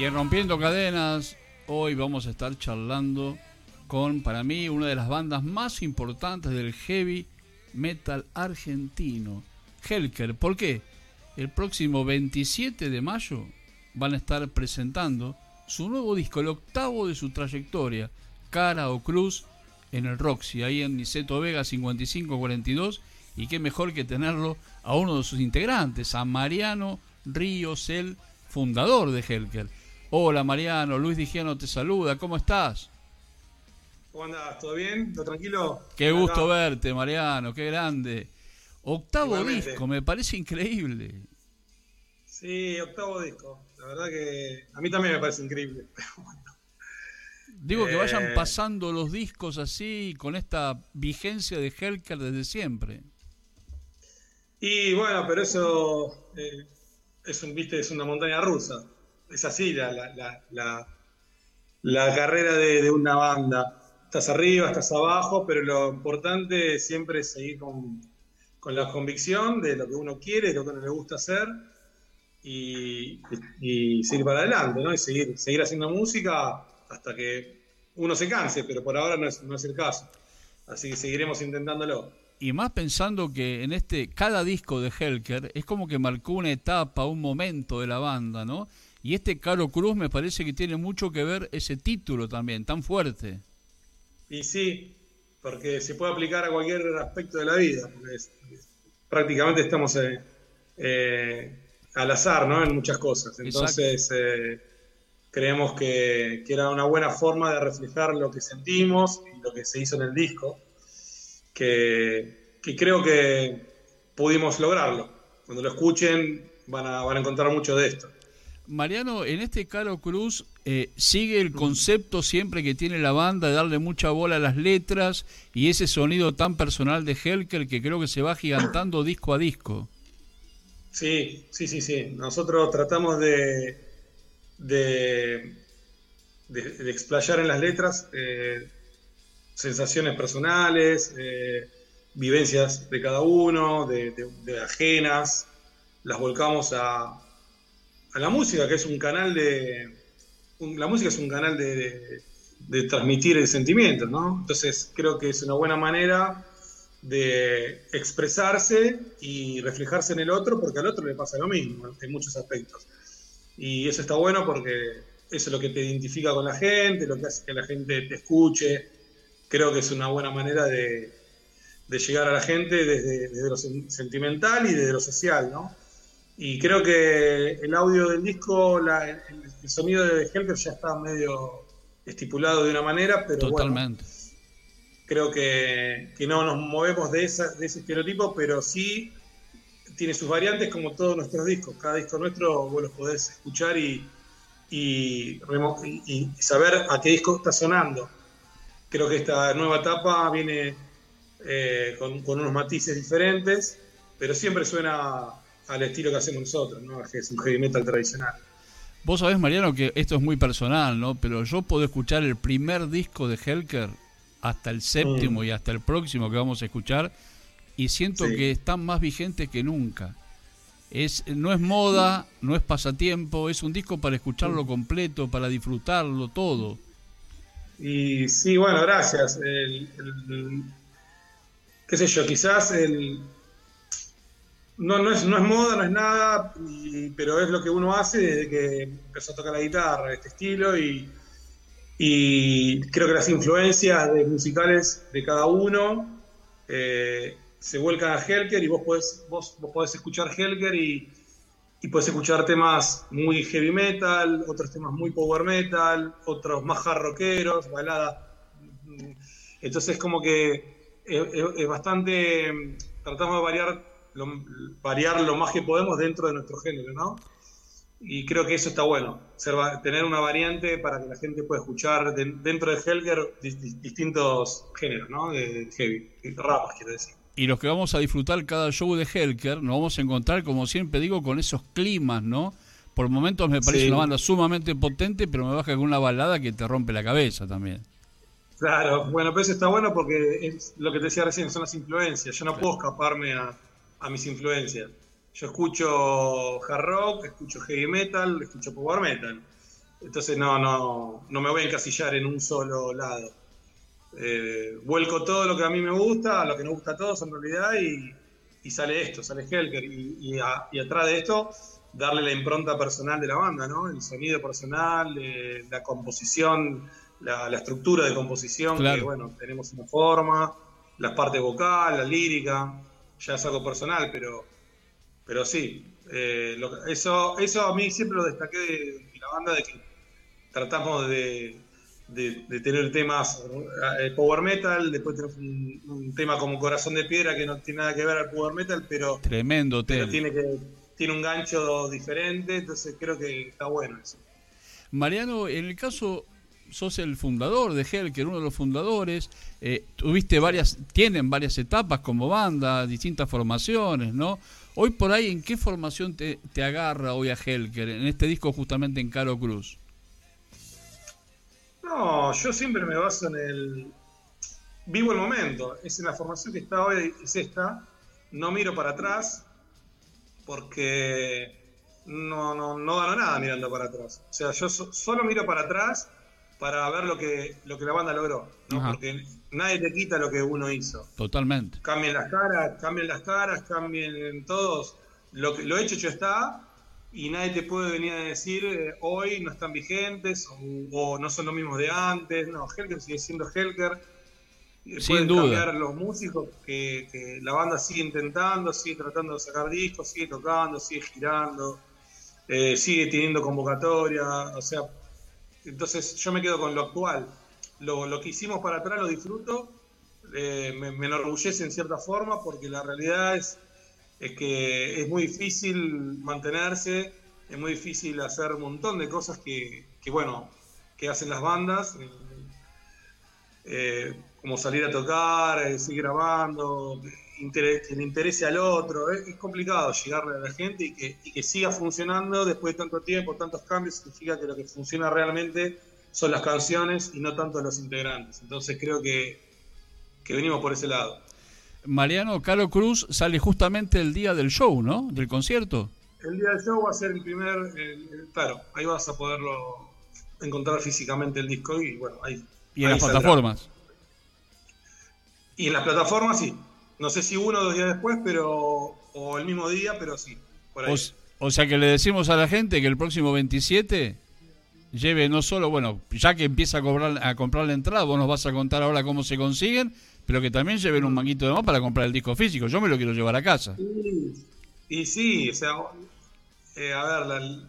Y en Rompiendo Cadenas, hoy vamos a estar charlando con, para mí, una de las bandas más importantes del heavy metal argentino, Helker. ¿Por qué? El próximo 27 de mayo van a estar presentando su nuevo disco, el octavo de su trayectoria, Cara o Cruz, en el Roxy, ahí en Niceto Vega 5542. Y qué mejor que tenerlo a uno de sus integrantes, a Mariano Ríos, el fundador de Helker. Hola Mariano, Luis Digiano te saluda, ¿cómo estás? ¿Cómo andas? ¿Todo bien? ¿Todo tranquilo? Qué gusto verte, Mariano, qué grande. Octavo disco, me parece increíble. Sí, octavo disco. La verdad que a mí también me parece increíble. Digo que vayan eh, pasando los discos así, con esta vigencia de Helker desde siempre. Y bueno, pero eso eh, es, un, ¿viste? es una montaña rusa. Es así la, la, la, la carrera de, de, una banda. Estás arriba, estás abajo, pero lo importante siempre es seguir con, con la convicción de lo que uno quiere, de lo que uno le gusta hacer y, y, seguir para adelante, ¿no? Y seguir, seguir haciendo música hasta que uno se canse, pero por ahora no es, no es el caso. Así que seguiremos intentándolo. Y más pensando que en este, cada disco de Helker es como que marcó una etapa, un momento de la banda, ¿no? Y este Caro Cruz me parece que tiene mucho que ver ese título también, tan fuerte. Y sí, porque se puede aplicar a cualquier aspecto de la vida. prácticamente estamos eh, eh, al azar, ¿no? En muchas cosas. Entonces, eh, creemos que, que, era una buena forma de reflejar lo que sentimos y lo que se hizo en el disco, que, que creo que pudimos lograrlo. Cuando lo escuchen van a, van a encontrar mucho de esto. Mariano, en este Caro Cruz eh, sigue el concepto siempre que tiene la banda de darle mucha bola a las letras y ese sonido tan personal de Helker que creo que se va gigantando disco a disco. Sí, sí, sí, sí. Nosotros tratamos de, de, explayar en las letras eh, sensaciones personales, eh, vivencias de cada uno, de ajenas, las volcamos a, a la música, que es un canal de. la música es un canal de, transmitir el sentimiento, ¿no? Entonces creo que es una buena manera de expresarse y reflejarse en el otro, porque al otro le pasa lo mismo en muchos aspectos. Y eso está bueno porque eso es lo que te identifica con la gente, lo que hace que la gente te escuche. Creo que es una buena manera de, de llegar a la gente desde, desde, lo sentimental y desde lo social, ¿no? Y creo que el audio del disco, el, sonido de Helker ya está medio estipulado de una manera, pero Totalmente. creo que, no nos movemos de, esa, de ese estereotipo, pero sí tiene sus variantes como todos nuestros discos. Cada disco nuestro vos los podés escuchar y, y, saber a qué disco está sonando. Creo que esta nueva etapa viene eh, con, con unos matices diferentes, pero siempre suena al estilo que hacemos nosotros, ¿no? que es un heavy metal tradicional. Vos sabés, Mariano, que esto es muy personal, ¿no? Pero yo puedo escuchar el primer disco de Helker hasta el séptimo mm. y hasta el próximo que vamos a escuchar y siento que están más vigentes que nunca. Es, no es moda, no es pasatiempo, es un disco para escucharlo mm. completo, para disfrutarlo todo. Y sí, bueno, gracias. qué sé yo, quizás el, no, no, es, no es moda, no es nada, pero es lo que uno hace desde que empezó a tocar la guitarra, este estilo, y, y creo que las influencias musicales de cada uno eh, se vuelcan a Helker y vos podés, vos, vos escuchar Helker y, y podés escuchar temas muy heavy metal, otros temas muy power metal, otros más hard rockeros, baladas. Entonces como que es bastante, tratamos de variar variar lo más que podemos dentro de nuestro género, ¿no? Y creo que eso está bueno, tener una variante para que la gente pueda escuchar dentro de Helger distintos géneros, ¿no? De, heavy, ramas, quiero decir. Y los que vamos a disfrutar cada show de Helker, nos vamos a encontrar, como siempre digo, con esos climas, ¿no? Por momentos me parece una banda sumamente potente, pero me baja con una balada que te rompe la cabeza también. Claro, bueno, pero eso está bueno porque es lo que te decía recién, son las influencias. Yo no puedo escaparme a, a mis influencias. Yo escucho hard rock, escucho heavy metal, escucho power metal. Entonces no, no, no me voy a encasillar en un solo lado. Eh, vuelco todo lo que a mí me gusta, a lo que nos gusta a todos en realidad, y, sale esto, sale Helker. Y, atrás de esto, darle la impronta personal de la banda, ¿no? El sonido personal, eh, la composición, la, estructura de composición, que bueno, tenemos una forma, la parte vocal, la lírica, ya es algo personal, pero, pero sí. Eh, eso, eso a mí siempre lo destaqué de la banda, de que tratamos de de, tener temas eh, power metal, después tenemos un, tema como Corazón de Piedra que no tiene nada que ver al power metal, pero, Tremendo tiene, que, tiene un gancho diferente, entonces creo que está bueno eso. Mariano, en el caso, sos el fundador de Helker, uno de los fundadores, eh, tuviste varias, tienen varias etapas como banda, distintas formaciones, ¿no? Hoy por ahí, ¿en qué formación te, te agarra hoy a Helker, en este disco justamente en Caro Cruz? No, yo siempre me baso en el. Vivo el momento. Es en la formación que está hoy, es esta. No miro para atrás porque no, no, no gano nada mirando para atrás. O sea, yo solo miro para atrás para ver lo que, lo que la banda logró. Porque nadie te quita lo que uno hizo. Totalmente. Cambien las caras, cambien las caras, cambien todos. Lo, que, lo hecho ya está y nadie te puede venir a decir eh, hoy no están vigentes o, no son los mismos de antes. No, Helker sigue siendo Helker. Eh, Sin duda. cambiar los músicos que, la banda sigue intentando, sigue tratando de sacar discos, sigue tocando, sigue girando, eh, sigue teniendo convocatoria. O sea, entonces yo me quedo con lo actual. Lo, que hicimos para atrás lo disfruto, me, me enorgullece en cierta forma porque la realidad es que es muy difícil mantenerse, es muy difícil hacer un montón de cosas que, bueno, que hacen las bandas, eh, eh, como salir a tocar, eh, seguir grabando, que le interese al otro, es complicado llegarle a la gente y que, y que siga funcionando después de tanto tiempo, tantos cambios, significa que lo que funciona realmente son las canciones y no tanto los integrantes. Entonces creo que, que venimos por ese lado. Mariano Caro Cruz sale justamente el día del show, ¿no? Del concierto. El día del show va a ser el primer, claro, ahí vas a poderlo encontrar físicamente el disco y bueno, ahí. Y en las plataformas. Y en las plataformas sí. No sé si uno o dos días después, pero o el mismo día, pero sí. O, sea que le decimos a la gente que el próximo 27 lleve no solo, bueno, ya que empieza a, cobrar, a comprar la entrada, vos nos vas a contar ahora cómo se consiguen, pero que también lleven un manguito de más para comprar el disco físico. Yo me lo quiero llevar a casa. Y sí, o sea, eh, a ver, la,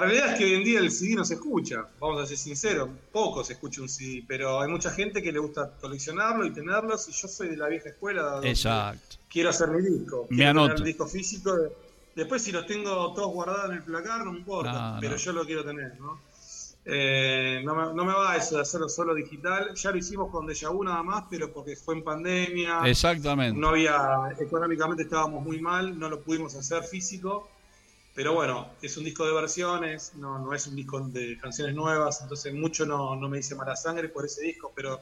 realidad es que hoy en día el CD no se escucha, vamos a ser sinceros, poco se escucha un CD, pero hay mucha gente que le gusta coleccionarlo y tenerlos, y yo soy de la vieja escuela. Exacto. Quiero hacer mi disco. Me anoto. el disco físico. Después, si los tengo todos guardados en el placar, no me importa, pero yo lo quiero tener, ¿no? Eh, no, me, no, me, va eso de hacerlo solo digital. Ya lo hicimos con Deja Vu nada más, pero porque fue en pandemia. Exactamente. No había, económicamente estábamos muy mal, no lo pudimos hacer físico. Pero bueno, es un disco de versiones, no, no es un disco de canciones nuevas, entonces mucho no, no me dice mala sangre por ese disco, pero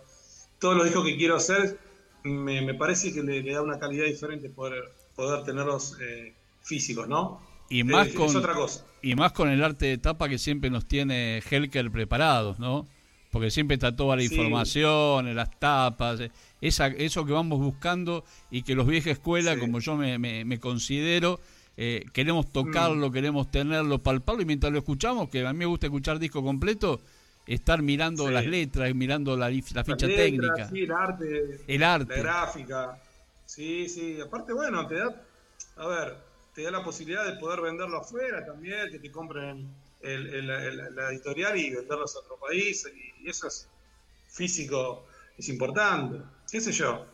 todos los discos que quiero hacer me, me parece que le, da una calidad diferente poder, poder tenerlos eh, físicos, ¿no? Y más, con, otra cosa. y más con el arte de tapa que siempre nos tiene Helker preparados, ¿no? Porque siempre está toda la información, las tapas, esa, eso que vamos buscando y que los vieja escuela, como yo me, me, considero, eh, queremos tocarlo, mm. queremos tenerlo, palparlo y mientras lo escuchamos, que a mí me gusta escuchar disco completo, estar mirando las letras, mirando la, la ficha técnica. el arte, el arte. La gráfica. Sí, sí, aparte, bueno, te da, a ver, te da la posibilidad de poder venderlo afuera también, que te compren el, la editorial y venderlos a otro país, y, eso es físico, es importante, qué sé yo.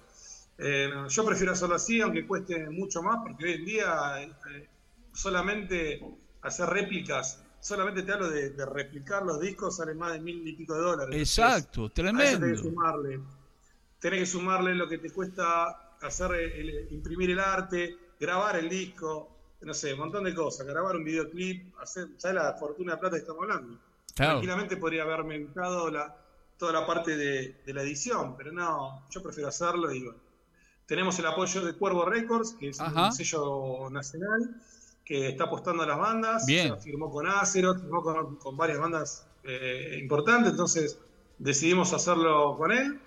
Eh, yo prefiero hacerlo así, aunque cueste mucho más, porque hoy en día eh, solamente hacer réplicas, solamente te hablo de, replicar los discos, sale más de mil y pico de dólares. Exacto, tremendo. Tenés que sumarle, tenés que sumarle lo que te cuesta hacer imprimir el arte, grabar el disco, no sé, un montón de cosas, grabar un videoclip, hacer, ¿sabes la fortuna de plata que estamos hablando? Tranquilamente podría haberme evitado la, toda la parte de, la edición, pero no, yo prefiero hacerlo y bueno. Tenemos el apoyo de Cuervo Records, que es un sello nacional, que está apostando a las bandas. Bien. firmó con Acero, firmó con, varias bandas eh, importantes, entonces decidimos hacerlo con él.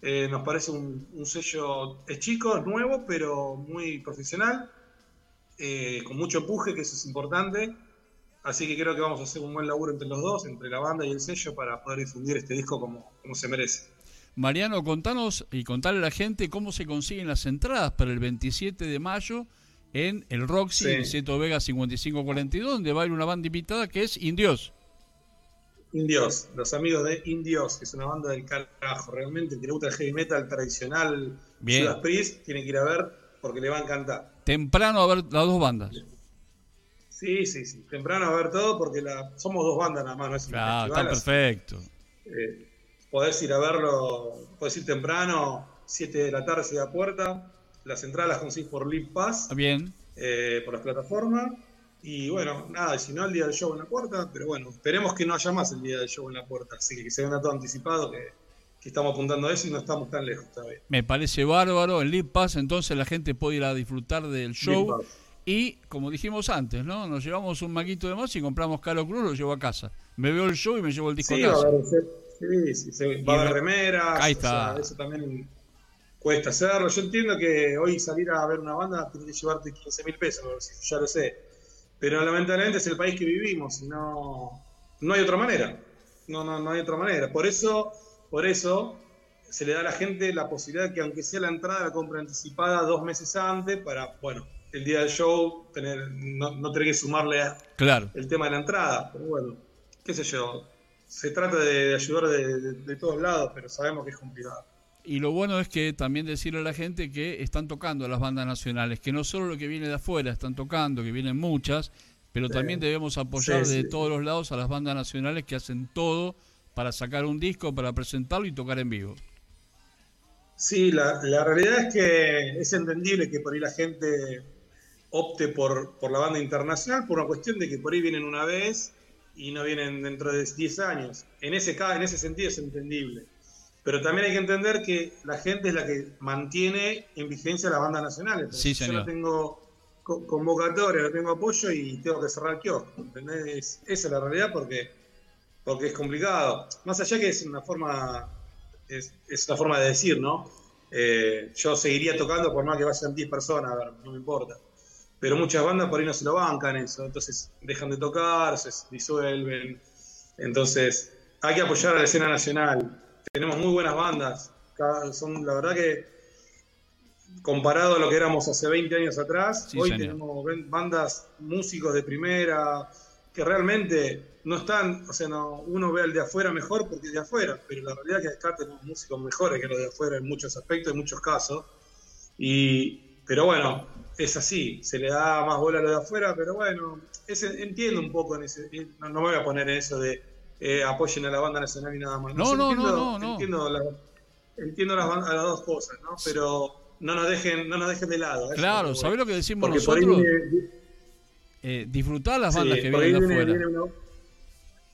Eh, nos parece un, sello, es chico, es nuevo, pero muy profesional, eh, con mucho empuje, que eso es importante. Así que creo que vamos a hacer un buen laburo entre los dos, entre la banda y el sello, para poder difundir este disco como, como se merece. Mariano, contanos y contarle a la gente cómo se consiguen las entradas para el 27 de mayo en el Roxy, en Seto Vega 5542, donde va a ir una banda invitada que es Indios. Indios, los amigos de Indios, que es una banda del carajo. Realmente, el que le gusta el heavy metal tradicional, Bien. Judas Priest, tiene que ir a ver porque le va a encantar. Temprano a ver las dos bandas. Sí, sí, sí. Temprano a ver todo porque la... somos dos bandas nada más, no es Claro, está perfecto. Eh, podés ir a verlo, podés ir temprano, 7 de la tarde se da puerta. Las entradas las conseguís por Leap Pass. Bien. Eh, por las plataformas. Y bueno, nada, si no, el día del show en la puerta, pero bueno, esperemos que no haya más el día del show en la puerta, así que, se vea todo anticipado, que, estamos apuntando a eso y no estamos tan lejos todavía. Me parece bárbaro, en Leap Pass entonces la gente puede ir a disfrutar del show y, como dijimos antes, ¿no? Nos llevamos un maquito de más y compramos Caro Cruz, lo llevo a casa. Me veo el show y me llevo el disco a casa. Sí, sí, va a haber remeras, ahí está. eso también cuesta hacerlo. Yo entiendo que hoy salir a ver una banda tiene que llevarte 15 mil pesos, ya lo sé pero lamentablemente es el país que vivimos y no, no hay otra manera. No, no, no hay otra manera. Por eso, por eso se le da a la gente la posibilidad de que aunque sea la entrada la compra anticipada dos meses antes para, bueno, el día del show tener, no, tener que sumarle claro. el tema de la entrada. Pero bueno, qué sé yo, se trata de, ayudar de todos lados, pero sabemos que es complicado. Y lo bueno es que también decirle a la gente que están tocando las bandas nacionales, que no solo lo que viene de afuera están tocando, que vienen muchas, pero también debemos apoyar de todos los lados a las bandas nacionales que hacen todo para sacar un disco, para presentarlo y tocar en vivo. Sí, la, realidad es que es entendible que por ahí la gente opte por, por la banda internacional por una cuestión de que por ahí vienen una vez y no vienen dentro de 10 años. En ese, en ese sentido es entendible. Pero también hay que entender que la gente es la que mantiene en vigencia las bandas nacionales. Sí, señor. Yo no tengo convocatoria, no tengo apoyo y tengo que cerrar el kiosco. ¿entendés? Esa es la realidad porque, porque es complicado. Más allá que es una forma, es, una forma de decir, ¿no? Eh, yo seguiría tocando por más que vayan 10 personas, a ver, no me importa. Pero muchas bandas por ahí no se lo bancan eso, entonces dejan de tocar, se disuelven. Entonces, hay que apoyar a la escena nacional tenemos muy buenas bandas. Son, la verdad que, comparado a lo que éramos hace 20 años atrás, hoy tenemos bandas, músicos de primera, que realmente no están, o sea, no, uno ve al de afuera mejor porque es de afuera, pero la realidad es que acá tenemos músicos mejores que los de afuera en muchos aspectos, en muchos casos. Y, pero bueno, es así, se le da más bola a lo de afuera, pero bueno, entiendo un poco, en ese, no, no me voy a poner en eso de eh, apoyen a la banda nacional y nada más. No, no, no, no, Entiendo, entiendo las, las, dos cosas, ¿no? Pero no nos dejen, no nos dejen de lado. ¿eh? Claro, ¿sabés lo que decimos nosotros? eh, disfrutar las bandas que vienen de afuera.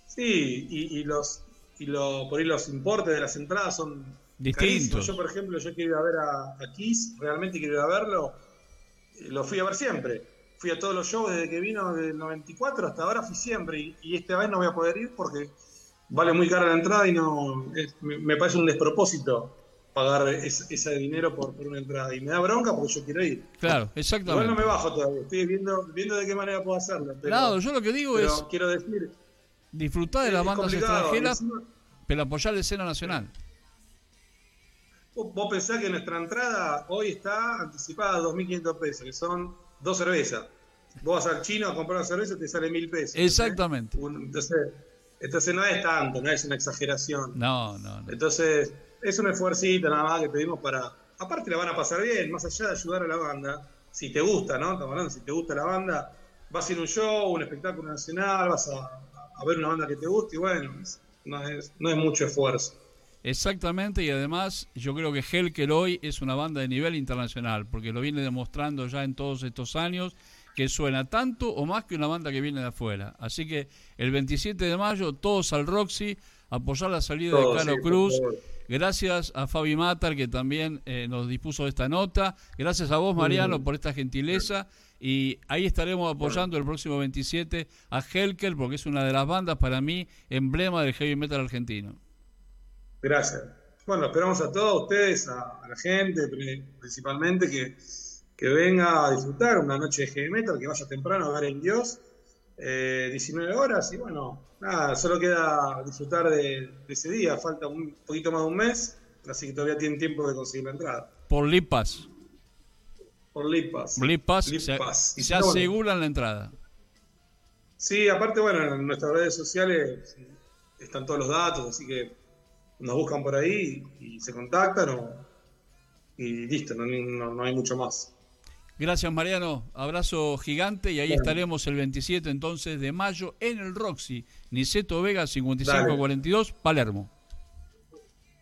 Sí, y, los y lo, por ahí los importes de las entradas son distintos. Yo, por ejemplo, yo quiero ir a ver a, a Kiss, realmente quiero ir a verlo. Lo fui a ver siempre fui a todos los shows desde que vino del 94 hasta ahora, fui siempre. Y, esta vez no voy a poder ir porque vale muy cara la entrada y no me, parece un despropósito pagar ese dinero por, una entrada. Y me da bronca porque yo quiero ir. Claro, exactamente. Igual no me bajo todavía, estoy viendo, viendo de qué manera puedo hacerlo. claro, yo lo que digo es. Quiero decir. Disfrutar de las bandas extranjeras, pero apoyar la escena nacional. Vos pensás que nuestra entrada hoy está anticipada a 2.500 pesos, que son dos cervezas. Vos vas al chino a comprar una cerveza y te sale mil pesos. Exactamente. entonces, entonces no es tanto, no es una exageración. No, no, no. Entonces, es un esfuercito nada más que pedimos para. Aparte, la van a pasar bien, más allá de ayudar a la banda. Si te gusta, ¿no? Estamos hablando, si te gusta la banda, vas a ir a un show, un espectáculo nacional, vas a, ver una banda que te guste y bueno, no es, no es mucho esfuerzo. Exactamente, y además yo creo que Helker hoy es una banda de nivel internacional, porque lo viene demostrando ya en todos estos años, que suena tanto o más que una banda que viene de afuera. Así que el 27 de mayo, todos al Roxy, apoyar la salida de Caro Cruz. Gracias a Fabi Matar, que también eh, nos dispuso esta nota. Gracias a vos, Mariano, por esta gentileza. y ahí estaremos apoyando el próximo 27 a Helker porque es una de las bandas para mí emblema del heavy metal argentino. Gracias. Bueno, esperamos a todos ustedes, a, la gente principalmente, que, que, venga a disfrutar una noche de heavy metal, que vaya temprano a ver el Dios, 19 eh, horas, y bueno, nada, solo queda disfrutar de, ese día, falta un poquito más de un mes, así que todavía tienen tiempo de conseguir la entrada. Por Lipas. Por Lipas. Lipas, se, se aseguran la entrada. Sí, aparte, bueno, en nuestras redes sociales están todos los datos, así que nos buscan por ahí y se contactan y listo, no, hay mucho más. Gracias Mariano, abrazo gigante y ahí estaremos el 27 entonces de mayo en el Roxy, Niceto Vega 5542, Palermo.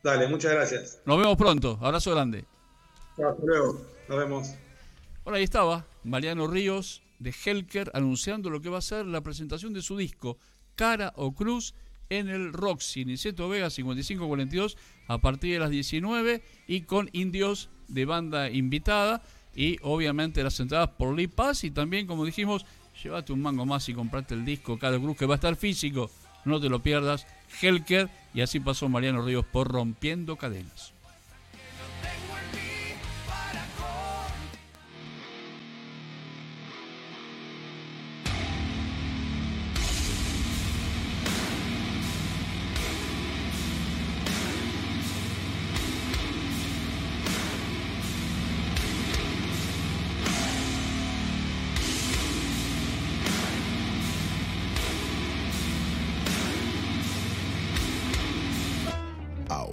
Dale, muchas gracias. Nos vemos pronto, abrazo grande. Hasta luego, nos vemos. Bueno, ahí estaba Mariano Ríos de Helker anunciando lo que va a ser la presentación de su disco, Cara o Cruz, en el Roxy, Niceto Vega 5542, a partir de las 19 y con indios de banda invitada y obviamente las entradas por Lee Pass y también, como dijimos, llévate un mango más y comprate el disco cada Cruz que va a estar físico, no te lo pierdas, Helker y así pasó Mariano Ríos por Rompiendo Cadenas.